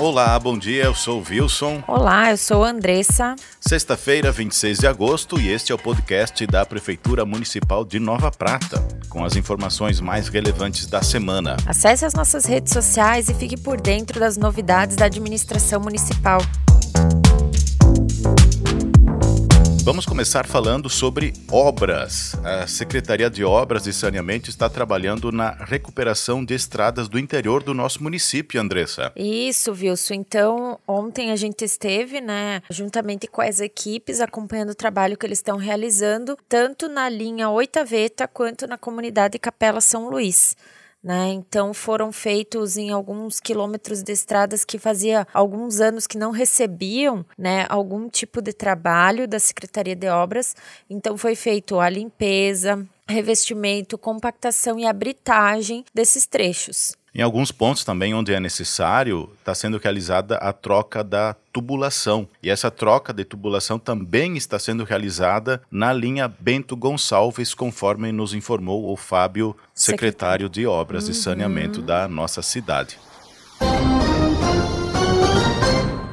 Olá, bom dia, eu sou o Wilson. Olá, eu sou a Andressa. Sexta-feira, 26 de agosto, e este é o podcast da Prefeitura Municipal de Nova Prata, com as informações mais relevantes da semana. Acesse as nossas redes sociais e fique por dentro das novidades da administração municipal. Vamos começar falando sobre obras. A Secretaria de Obras e Saneamento está trabalhando na recuperação de estradas do interior do nosso município, Andressa. Isso, Wilson. Então, ontem a gente esteve, né, juntamente com as equipes, acompanhando o trabalho que eles estão realizando, tanto na linha Oitaveta quanto na comunidade Capela São Luís. Né? Então foram feitos em alguns quilômetros de estradas que fazia alguns anos que não recebiam né, algum tipo de trabalho da Secretaria de Obras. Então foi feito a limpeza, revestimento, compactação e abritagem desses trechos. Em alguns pontos também onde é necessário, está sendo realizada a troca da tubulação. E essa troca de tubulação também está sendo realizada na linha Bento Gonçalves, conforme nos informou o Fábio, secretário de Obras uhum. e Saneamento da nossa cidade.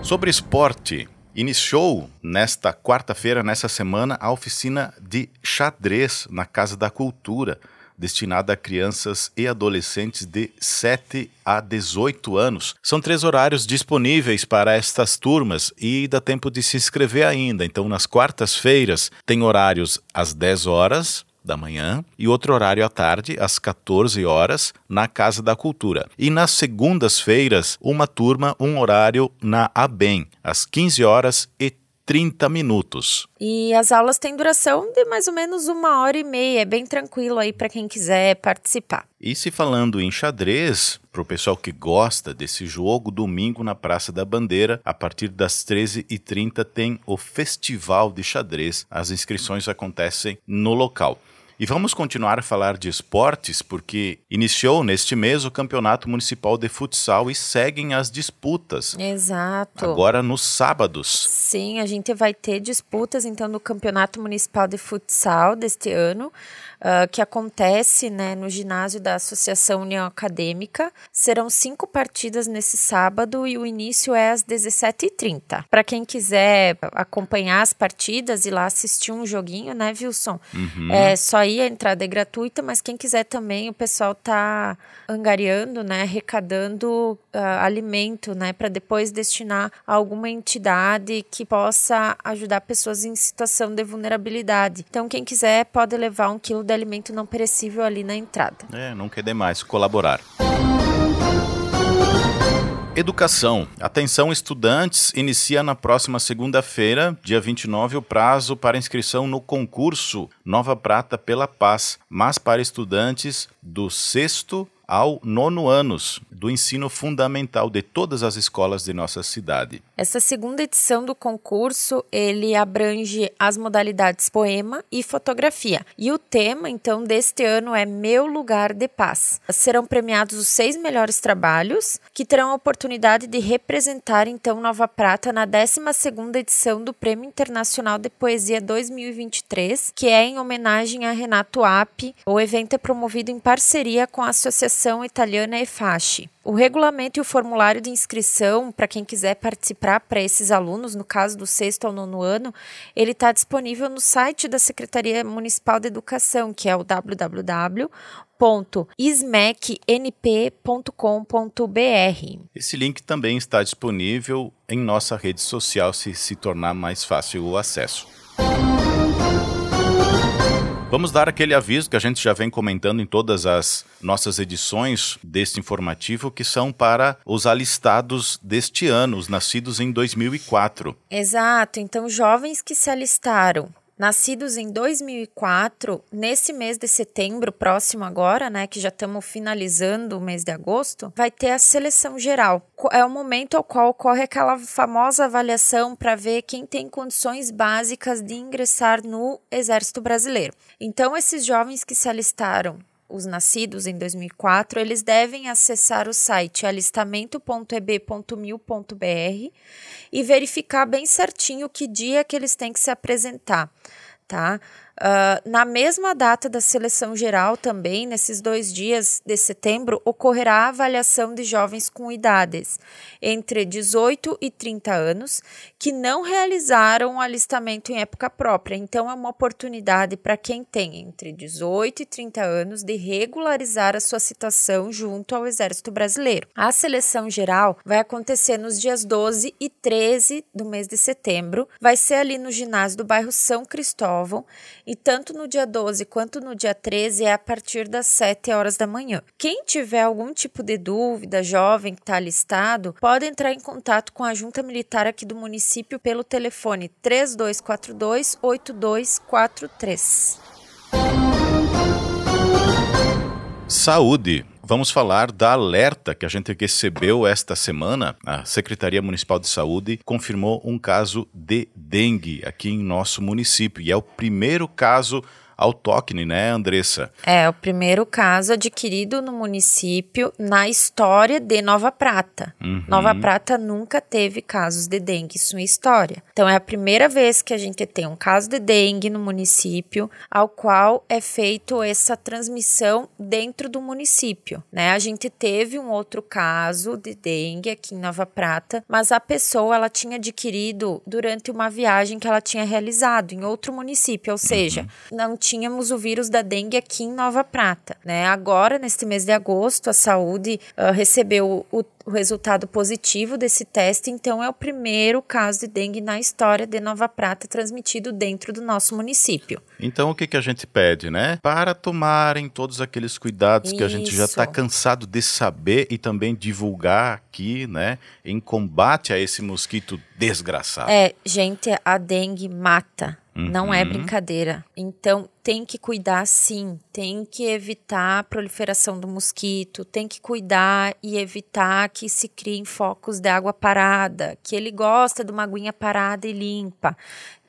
Sobre esporte, Iniciou nesta quarta-feira, nessa semana, a oficina de xadrez na Casa da Cultura destinada a crianças e adolescentes de 7 a 18 anos. São três horários disponíveis para estas turmas e dá tempo de se inscrever ainda. Então, nas quartas-feiras, tem horários às 10 horas, da manhã e outro horário à tarde, às 14 horas, na Casa da Cultura. E nas segundas-feiras, uma turma, um horário na ABEM, às 15 horas e 30 minutos. E as aulas têm duração de mais ou menos uma hora e meia, é bem tranquilo aí para quem quiser participar. E se falando em xadrez, para o pessoal que gosta desse jogo, domingo na Praça da Bandeira, a partir das 13h30 tem o Festival de Xadrez. As inscrições acontecem no local. E vamos continuar a falar de esportes, porque iniciou neste mês o Campeonato Municipal de Futsal e seguem as disputas. Exato. Agora nos sábados. Sim, a gente vai ter disputas então no Campeonato Municipal de Futsal deste ano uh, que acontece né, no ginásio da Associação União Acadêmica. Serão cinco partidas nesse sábado e o início é às 17h30. Para quem quiser acompanhar as partidas e lá assistir um joguinho, né, Wilson? Uhum. É só ir, a entrada é gratuita, mas quem quiser também, o pessoal tá angariando, né, arrecadando uh, alimento, né, para depois destinar a alguma entidade que possa ajudar pessoas em situação de vulnerabilidade. Então, quem quiser pode levar um quilo de alimento não perecível ali na entrada. É, não quer demais colaborar. Educação. Atenção, estudantes. Inicia na próxima segunda-feira, dia 29, o prazo para inscrição no concurso Nova Prata pela Paz, mas para estudantes do sexto ao nono anos do ensino fundamental de todas as escolas de nossa cidade. Essa segunda edição do concurso, ele abrange as modalidades poema e fotografia. E o tema, então, deste ano é Meu Lugar de Paz. Serão premiados os seis melhores trabalhos, que terão a oportunidade de representar, então, Nova Prata na 12ª edição do Prêmio Internacional de Poesia 2023, que é em homenagem a Renato App. O evento é promovido em parceria com a Associação Italiana EFASCI. O regulamento e o formulário de inscrição, para quem quiser participar para esses alunos, no caso do sexto ao nono ano, ele está disponível no site da Secretaria Municipal de Educação, que é o www.ismecnp.com.br. Esse link também está disponível em nossa rede social se se tornar mais fácil o acesso. Vamos dar aquele aviso que a gente já vem comentando em todas as nossas edições deste informativo, que são para os alistados deste ano, os nascidos em 2004. Exato. Então, jovens que se alistaram nascidos em 2004, nesse mês de setembro próximo agora, né, que já estamos finalizando o mês de agosto, vai ter a seleção geral. É o momento ao qual ocorre aquela famosa avaliação para ver quem tem condições básicas de ingressar no Exército Brasileiro. Então, esses jovens que se alistaram os nascidos em 2004, eles devem acessar o site alistamento.eb.mil.br e verificar bem certinho que dia que eles têm que se apresentar, tá? Uh, na mesma data da seleção geral, também, nesses dois dias de setembro, ocorrerá a avaliação de jovens com idades entre 18 e 30 anos que não realizaram o alistamento em época própria. Então, é uma oportunidade para quem tem entre 18 e 30 anos de regularizar a sua citação junto ao Exército Brasileiro. A seleção geral vai acontecer nos dias 12 e 13 do mês de setembro. Vai ser ali no ginásio do bairro São Cristóvão e tanto no dia 12 quanto no dia 13 é a partir das 7 horas da manhã. Quem tiver algum tipo de dúvida, jovem que está listado, pode entrar em contato com a Junta Militar aqui do município pelo telefone 3242 8243. Saúde. Vamos falar da alerta que a gente recebeu esta semana. A Secretaria Municipal de Saúde confirmou um caso de dengue aqui em nosso município e é o primeiro caso autóctone, né, Andressa? É, o primeiro caso adquirido no município na história de Nova Prata. Uhum. Nova Prata nunca teve casos de dengue, isso é história. Então é a primeira vez que a gente tem um caso de dengue no município, ao qual é feito essa transmissão dentro do município, né? A gente teve um outro caso de dengue aqui em Nova Prata, mas a pessoa ela tinha adquirido durante uma viagem que ela tinha realizado em outro município, ou seja, uhum. não tínhamos o vírus da dengue aqui em Nova Prata. Né? Agora, neste mês de agosto, a saúde uh, recebeu o, o resultado positivo desse teste, então é o primeiro caso de dengue na história de Nova Prata transmitido dentro do nosso município. Então o que, que a gente pede, né? Para tomarem todos aqueles cuidados Isso. que a gente já está cansado de saber e também divulgar aqui, né? Em combate a esse mosquito desgraçado. É, gente, a dengue mata. Uhum. Não é uhum. brincadeira. Então, tem que cuidar sim, tem que evitar a proliferação do mosquito, tem que cuidar e evitar que se criem focos de água parada, que ele gosta de uma aguinha parada e limpa.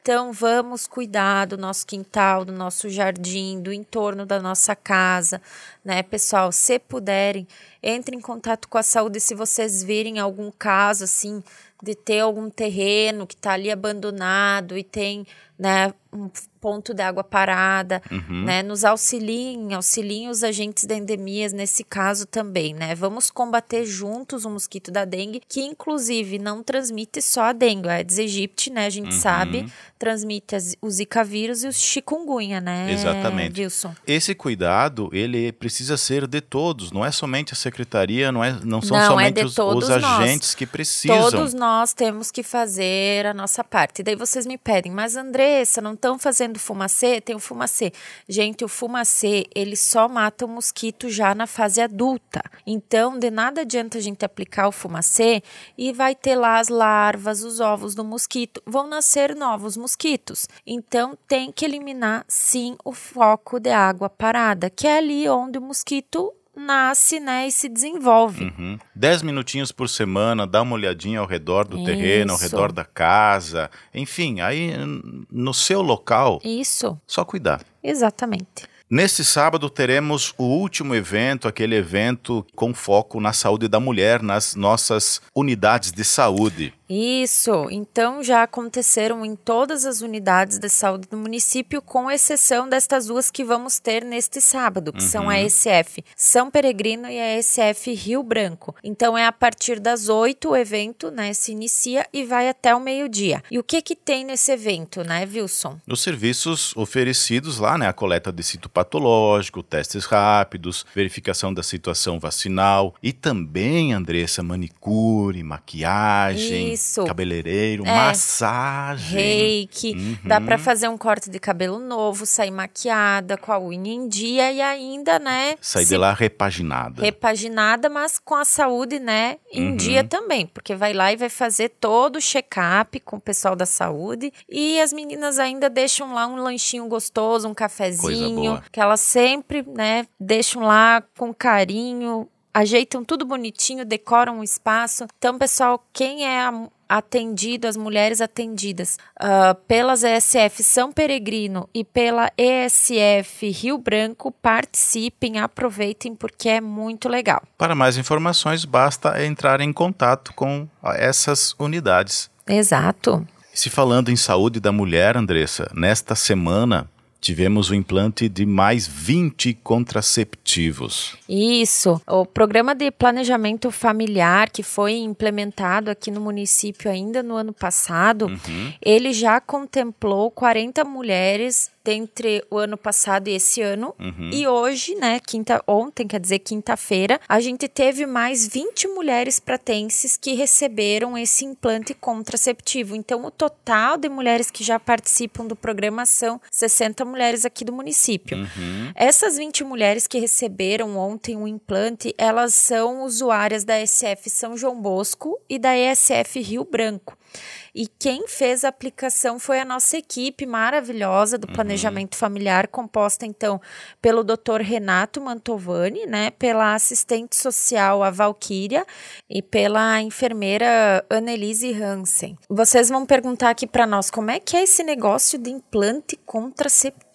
Então, vamos cuidar do nosso quintal, do nosso jardim, do entorno da nossa casa, né, pessoal? Se puderem, entre em contato com a saúde se vocês virem algum caso assim de ter algum terreno que está ali abandonado e tem né, um ponto de água parada, uhum. né, nos auxiliem, auxiliem os agentes da endemias nesse caso também, né? Vamos combater juntos o mosquito da dengue, que inclusive não transmite só a dengue, a Aedes aegypti, né, a gente uhum. sabe, transmite as, o Zika vírus e o chikungunya, né? Exatamente. Wilson. Esse cuidado, ele precisa ser de todos, não é somente a secretaria, não, é, não são não, é somente é os, os, agentes que precisam. Todos nós temos que fazer a nossa parte. Daí vocês me pedem, mas Andressa, não estão fazendo fumacê? Tem o fumacê. Gente, o fumacê, ele só mata o mosquito já na fase adulta. Então, de nada adianta a gente aplicar o fumacê e vai ter lá as larvas, os ovos do mosquito. Vão nascer novos mosquitos. Então, tem que eliminar, sim, o foco de água parada, que é ali onde o mosquito nasce, né, e se desenvolve. Uhum. Dez minutinhos por semana, dá uma olhadinha ao redor do Isso. terreno, ao redor da casa, enfim, aí no seu local. Isso. Só cuidar. Exatamente. Neste sábado teremos o último evento, aquele evento com foco na saúde da mulher nas nossas unidades de saúde. Isso, então já aconteceram em todas as unidades de saúde do município, com exceção destas duas que vamos ter neste sábado, que uhum. são a uhum. ECF São Peregrino e a ECF Rio Branco. Então é a partir das 8 o evento, né, se inicia e vai até o meio-dia. E o que que tem nesse evento, né, Wilson? Os serviços oferecidos lá, né, a coleta de cito patológico, testes rápidos, verificação da situação vacinal e também, Andressa, manicure, maquiagem. Isso isso. Cabeleireiro, é. massagem. Reiki. Uhum. Dá para fazer um corte de cabelo novo, sair maquiada, com a unha em dia e ainda, né? Sair se... de lá repaginada. Repaginada, mas com a saúde, né? Em uhum. dia também. Porque vai lá e vai fazer todo o check-up com o pessoal da saúde. E as meninas ainda deixam lá um lanchinho gostoso, um cafezinho. Que elas sempre, né, deixam lá com carinho ajeitam tudo bonitinho, decoram o espaço. Então, pessoal, quem é atendido, as mulheres atendidas uh, pelas ESF São Peregrino e pela ESF Rio Branco, participem, aproveitem porque é muito legal. Para mais informações, basta entrar em contato com essas unidades. Exato. Se falando em saúde da mulher, Andressa, nesta semana tivemos o implante de mais 20 contraceptivos. Isso. O programa de planejamento familiar que foi implementado aqui no município ainda no ano passado, uhum. ele já contemplou 40 mulheres entre o ano passado e esse ano. Uhum. E hoje, né, quinta, ontem, quer dizer, quinta-feira, a gente teve mais 20 mulheres pratenses que receberam esse implante contraceptivo. Então, o total de mulheres que já participam do programa são 60 mulheres aqui do município. Uhum. Essas 20 mulheres que receberam ontem o um implante, elas são usuárias da SF São João Bosco e da ESF Rio Branco. E quem fez a aplicação foi a nossa equipe maravilhosa do uhum. planejamento uhum. familiar, composta então pelo Dr. Renato Mantovani, né, pela assistente social a Valquíria e pela enfermeira Annelise Hansen. Vocês vão perguntar aqui para nós como é que é esse negócio de implante contraceptivo,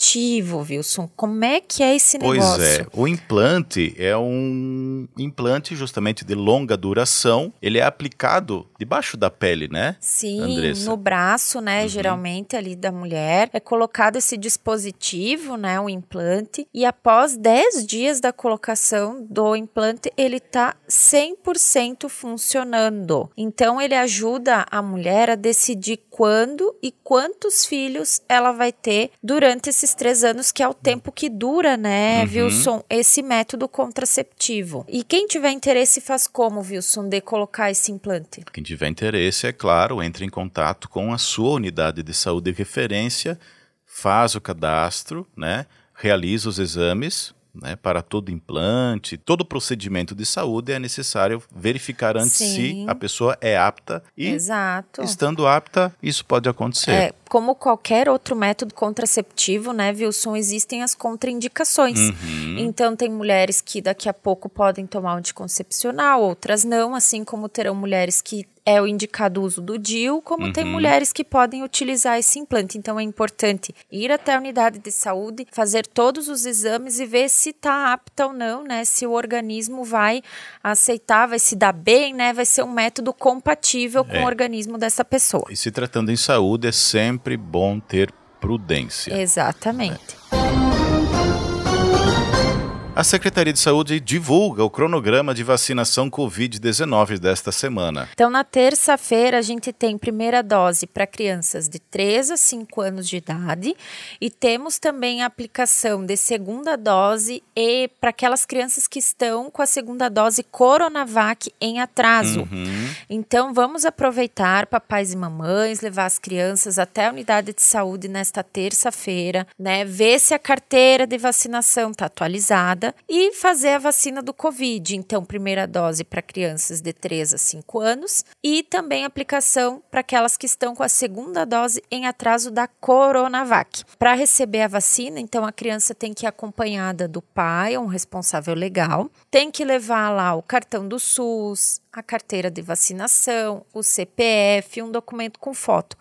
Wilson? Como é que é esse negócio? Pois é, o implante é um implante justamente de longa duração. Ele é aplicado debaixo da pele, né? Sim, Andressa. no braço, né, uhum. geralmente ali da mulher, é colocado esse dispositivo, né, o implante, e após 10 dias da colocação do implante, ele tá 100% funcionando. Então ele ajuda a mulher a decidir quando e quantos filhos ela vai ter durante esses três anos, que é o tempo que dura, né, uhum. Wilson, esse método contraceptivo. E quem tiver interesse faz como, Wilson, de colocar esse implante? Quem tiver interesse, é claro, entre em contato com a sua unidade de saúde de referência, faz o cadastro, né, realiza os exames, né, para todo implante, todo procedimento de saúde é necessário verificar antes Sim. se a pessoa é apta e Exato. estando apta, isso pode acontecer. É, como qualquer outro método contraceptivo, né, Wilson, existem as contraindicações. Uhum. Então tem mulheres que daqui a pouco podem tomar um anticoncepcional, outras não, assim como terão mulheres que é o indicado uso do DIU, como uhum. tem mulheres que podem utilizar esse implante. Então é importante ir até a unidade de saúde, fazer todos os exames e ver se está apta ou não, né? Se o organismo vai aceitar, vai se dar bem, né? Vai ser um método compatível com é. o organismo dessa pessoa. E se tratando em saúde, é sempre bom ter prudência. Exatamente. A Secretaria de Saúde divulga o cronograma de vacinação Covid-19 desta semana. Então, na terça-feira, a gente tem primeira dose para crianças de 3 a 5 anos de idade e temos também a aplicação de segunda dose e para aquelas crianças que estão com a segunda dose Coronavac em atraso. Uhum. Então, vamos aproveitar, papais e mamães, levar as crianças até a unidade de saúde nesta terça-feira, né? Ver se a carteira de vacinação está atualizada e fazer a vacina do Covid. Então, primeira dose para crianças de 3 a 5 anos e também aplicação para aquelas que estão com a segunda dose em atraso da Coronavac. Para receber a vacina, então a criança tem que ir acompanhada do pai, um responsável legal, tem que levar lá o cartão do SUS, a carteira de vacinação, o CPF, um documento com foto.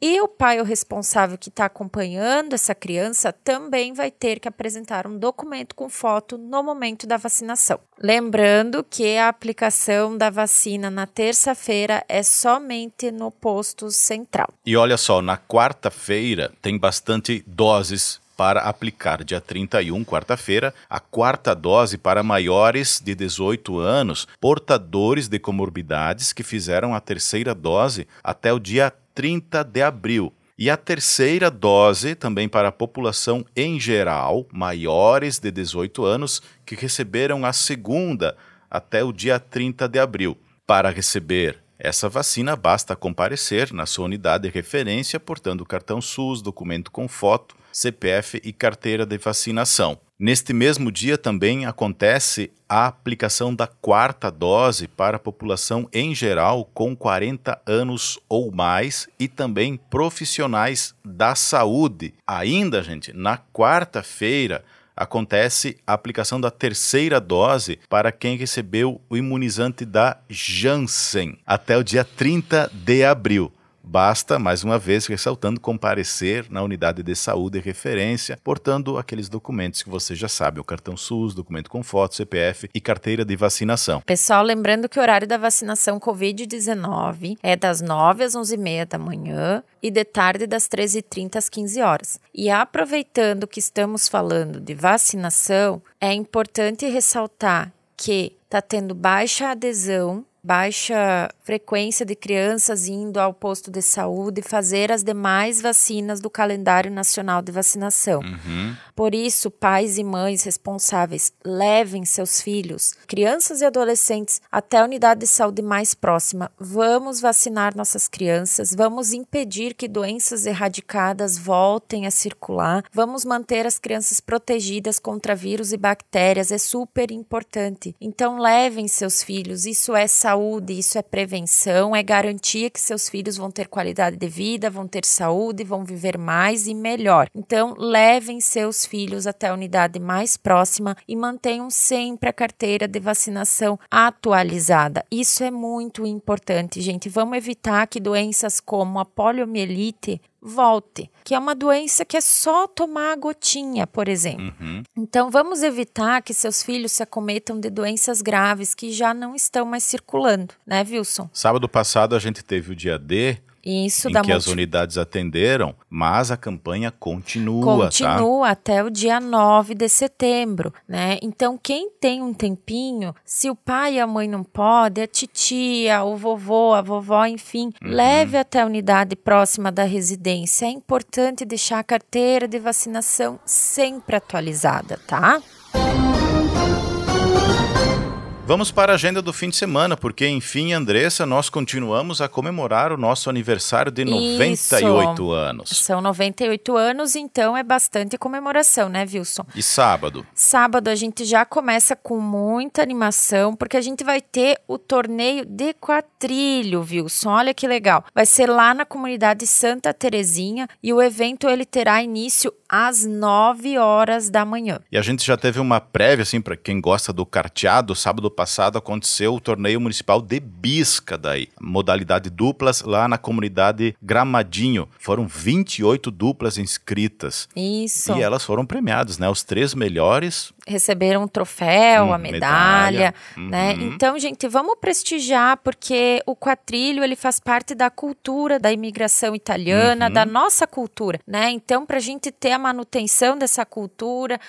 E o pai, o responsável que está acompanhando essa criança, também vai ter que apresentar um documento com foto no momento da vacinação. Lembrando que a aplicação da vacina na terça-feira é somente no posto central. E olha só, na quarta-feira tem bastante doses para aplicar dia 31, quarta-feira, a quarta dose para maiores de 18 anos, portadores de comorbidades que fizeram a terceira dose até o dia 30 de abril. E a terceira dose também para a população em geral, maiores de 18 anos, que receberam a segunda até o dia 30 de abril. Para receber essa vacina, basta comparecer na sua unidade de referência, portando cartão SUS, documento com foto, CPF e carteira de vacinação. Neste mesmo dia também acontece a aplicação da quarta dose para a população em geral com 40 anos ou mais e também profissionais da saúde. Ainda, gente, na quarta-feira acontece a aplicação da terceira dose para quem recebeu o imunizante da Janssen até o dia 30 de abril. Basta, mais uma vez, ressaltando, comparecer na unidade de saúde de referência, portando aqueles documentos que você já sabe, o cartão SUS, documento com foto, CPF e carteira de vacinação. Pessoal, lembrando que o horário da vacinação Covid-19 é das 9 às 11h30 da manhã e de tarde das 13h30 às 15 horas. E aproveitando que estamos falando de vacinação, é importante ressaltar que está tendo baixa adesão baixa frequência de crianças indo ao posto de saúde fazer as demais vacinas do calendário nacional de vacinação. Uhum. Por isso, pais e mães responsáveis levem seus filhos, crianças e adolescentes, até a unidade de saúde mais próxima. Vamos vacinar nossas crianças, vamos impedir que doenças erradicadas voltem a circular, vamos manter as crianças protegidas contra vírus e bactérias, é super importante. Então, levem seus filhos, isso é saúde saúde, isso é prevenção, é garantia que seus filhos vão ter qualidade de vida, vão ter saúde, vão viver mais e melhor. Então, levem seus filhos até a unidade mais próxima e mantenham sempre a carteira de vacinação atualizada. Isso é muito importante, gente. Vamos evitar que doenças como a poliomielite volte, que é uma doença que é só tomar a gotinha, por exemplo. Uhum. Então, vamos evitar que seus filhos se acometam de doenças graves que já não estão mais circulando, né, Wilson? Sábado passado a gente teve o dia D isso em que multi... as unidades atenderam, mas a campanha continua, Continua tá? até o dia 9 de setembro, né? Então, quem tem um tempinho, se o pai e a mãe não podem, a titia, o vovô, a vovó, enfim, Uhum. leve até a unidade próxima da residência. É importante deixar a carteira de vacinação sempre atualizada, tá? Vamos para a agenda do fim de semana, porque, enfim, Andressa, nós continuamos a comemorar o nosso aniversário de 98 anos. São 98 anos, então é bastante comemoração, né, Wilson? E sábado? Sábado a gente já começa com muita animação, porque a gente vai ter o torneio de quatrilho, Wilson. Olha que legal. Vai ser lá na comunidade Santa Terezinha e o evento ele terá início às 9 horas da manhã. E a gente já teve uma prévia, assim, para quem gosta do carteado. Sábado passado aconteceu o torneio municipal de Bisca, daí. Modalidade duplas lá na comunidade Gramadinho. Foram 28 duplas inscritas. Isso. E elas foram premiadas, né? Os três melhores. Receberam um troféu, Hum, a medalha, medalha. né? Uhum. Então, gente, vamos prestigiar, porque o quatrilho, ele faz parte da cultura da imigração italiana, Uhum. da nossa cultura, né? Então, para a gente ter a manutenção dessa cultura,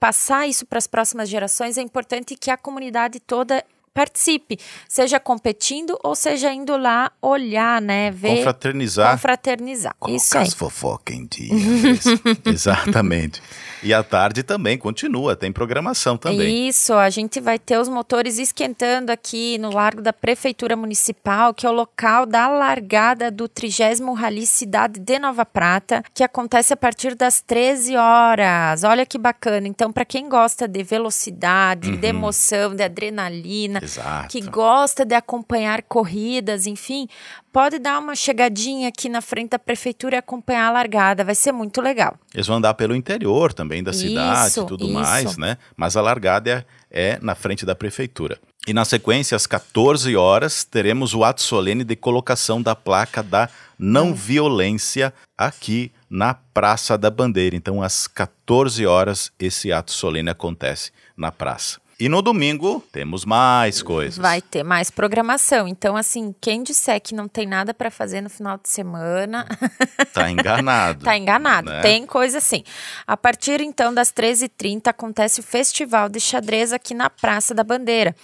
passar isso para as próximas gerações, é importante que a comunidade toda participe, seja competindo ou seja indo lá olhar, né? Ver, Confraternizar. confraternizar. Isso Colocar aí. as fofocas em dia. Exatamente. E à tarde também continua, tem programação também. Isso, a gente vai ter os motores esquentando aqui no Largo da Prefeitura Municipal, que é o local da largada do 30 Rally Cidade de Nova Prata, que acontece a partir das 13 horas. Olha que bacana. Então, para quem gosta de velocidade, de emoção, de adrenalina, Exato. que gosta de acompanhar corridas, enfim, pode dar uma chegadinha aqui na frente da prefeitura e acompanhar a largada. Vai ser muito legal. Eles vão andar pelo interior também da cidade e tudo isso. mais, né? Mas a largada é, é na frente da prefeitura. E na sequência, às 14 horas, teremos o ato solene de colocação da placa da não violência aqui na Praça da Bandeira. Então, às 14 horas, esse ato solene acontece na praça. E no domingo, temos mais coisas. Vai ter mais programação. Então, assim, quem disser que não tem nada para fazer no final de semana, Tá enganado. tá enganado. né? Tem coisa assim. A partir então das 13h30 acontece o Festival de Xadrez aqui na Praça da Bandeira.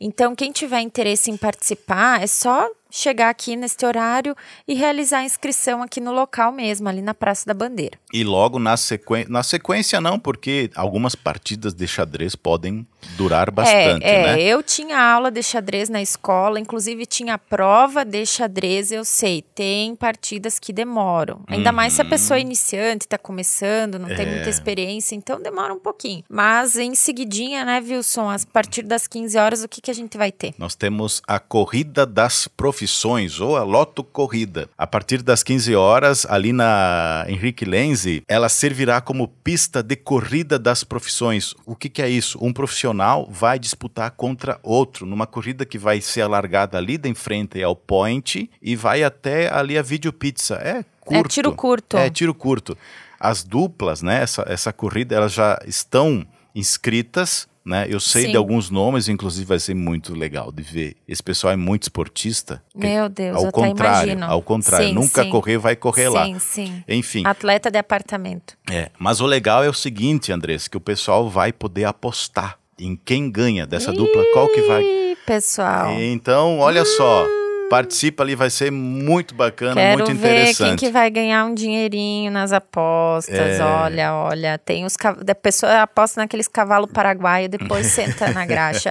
Então, quem tiver interesse em participar, é só chegar aqui neste horário e realizar a inscrição aqui no local mesmo, ali na Praça da Bandeira. E logo na sequência. Na sequência, não, porque algumas partidas de xadrez podem durar bastante, é, é, né? eu tinha aula de xadrez na escola, inclusive tinha prova de xadrez, eu sei, tem partidas que demoram. Ainda mais se a pessoa é iniciante, tá começando, não tem Uhum. É. muita experiência, então demora um pouquinho. Mas em seguidinha, né, Wilson, a partir das 15 horas, o que, que a gente vai ter? Nós temos a Corrida das Profissões. Profissões ou a Loto Corrida. A partir das 15 horas, ali na Henrique Lenze, ela servirá como pista de corrida das profissões. O que, que é isso? Um profissional vai disputar contra outro numa corrida que vai ser alargada ali de frente ao point e vai até ali a vídeo pizza. É curto. É tiro curto. É tiro curto. As duplas, né? Essa, essa corrida, elas já estão inscritas né? Eu sei Sim. de alguns nomes, inclusive vai ser muito legal de ver. Esse pessoal é muito esportista. Meu Deus, ao eu contrário, imagino. Ao contrário, sim, nunca sim. correr vai correr sim, lá. Sim, sim. Enfim. Atleta de apartamento. É, mas o legal é o seguinte, Andressa, que o pessoal vai poder apostar em quem ganha dessa Ih, dupla, qual que vai. pessoal. Então, olha hum. só participa ali, vai ser muito bacana, Quero muito interessante. Ver quem que vai ganhar um dinheirinho nas apostas. É. Olha, olha, tem os da pessoa aposta naqueles cavalo paraguaio, depois senta na graxa.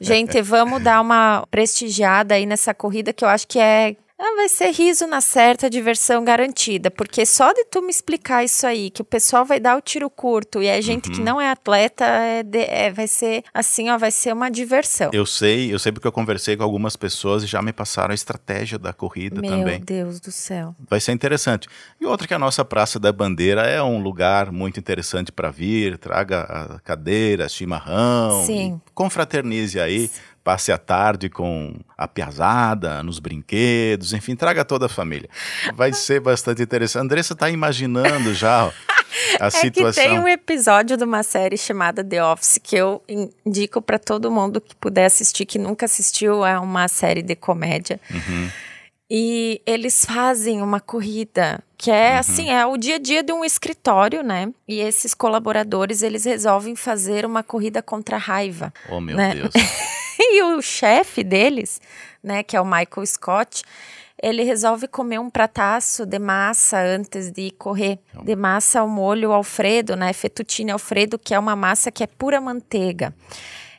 Gente, vamos dar uma prestigiada aí nessa corrida que eu acho que é ah, vai ser riso na certa, diversão garantida. Porque só de tu me explicar isso aí, que o pessoal vai dar o tiro curto e é gente uhum. que não é atleta, é de, é, vai ser assim, ó, vai ser uma diversão. Eu sei, eu sei porque eu conversei com algumas pessoas e já me passaram a estratégia da corrida Meu também. Meu Deus do céu. Vai ser interessante. E outra que a nossa Praça da Bandeira é um lugar muito interessante para vir, traga a cadeira, chimarrão. Sim. Confraternize aí. Passe a tarde com a piazada, nos brinquedos, enfim, traga toda a família. Vai ser bastante interessante. Andressa está imaginando já a é situação. Que tem um episódio de uma série chamada The Office que eu indico para todo mundo que puder assistir, que nunca assistiu, é uma série de comédia. Uhum. E eles fazem uma corrida que é uhum. assim, é o dia a dia de um escritório, né? E esses colaboradores, eles resolvem fazer uma corrida contra a raiva. Oh, meu né? Deus. e o chefe deles, né, que é o Michael Scott, ele resolve comer um prataço de massa antes de correr. De massa ao molho Alfredo, né? Fettuccine Alfredo, que é uma massa que é pura manteiga.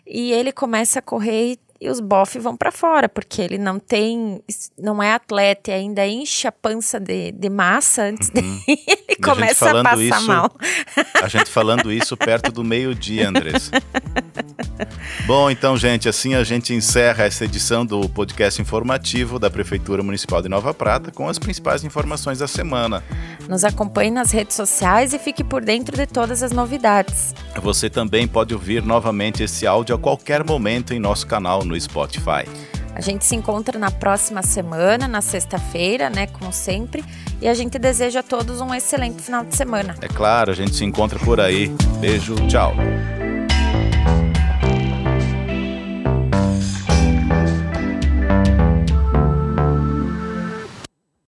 E ele começa a correr e e os bofs vão para fora, porque ele não tem, não é atleta e ainda enche a pança de, de massa antes uhum. de ele começa a, a passar isso, mal. A gente falando isso perto do meio-dia, Andressa. Bom, então, gente, assim a gente encerra essa edição do podcast informativo da Prefeitura Municipal de Nova Prata com as principais informações da semana. Nos acompanhe nas redes sociais e fique por dentro de todas as novidades. Você também pode ouvir novamente esse áudio a qualquer momento em nosso canal no Spotify. A gente se encontra na próxima semana, na sexta-feira, né, como sempre, e a gente deseja a todos um excelente final de semana. É claro, a gente se encontra por aí. Beijo, tchau.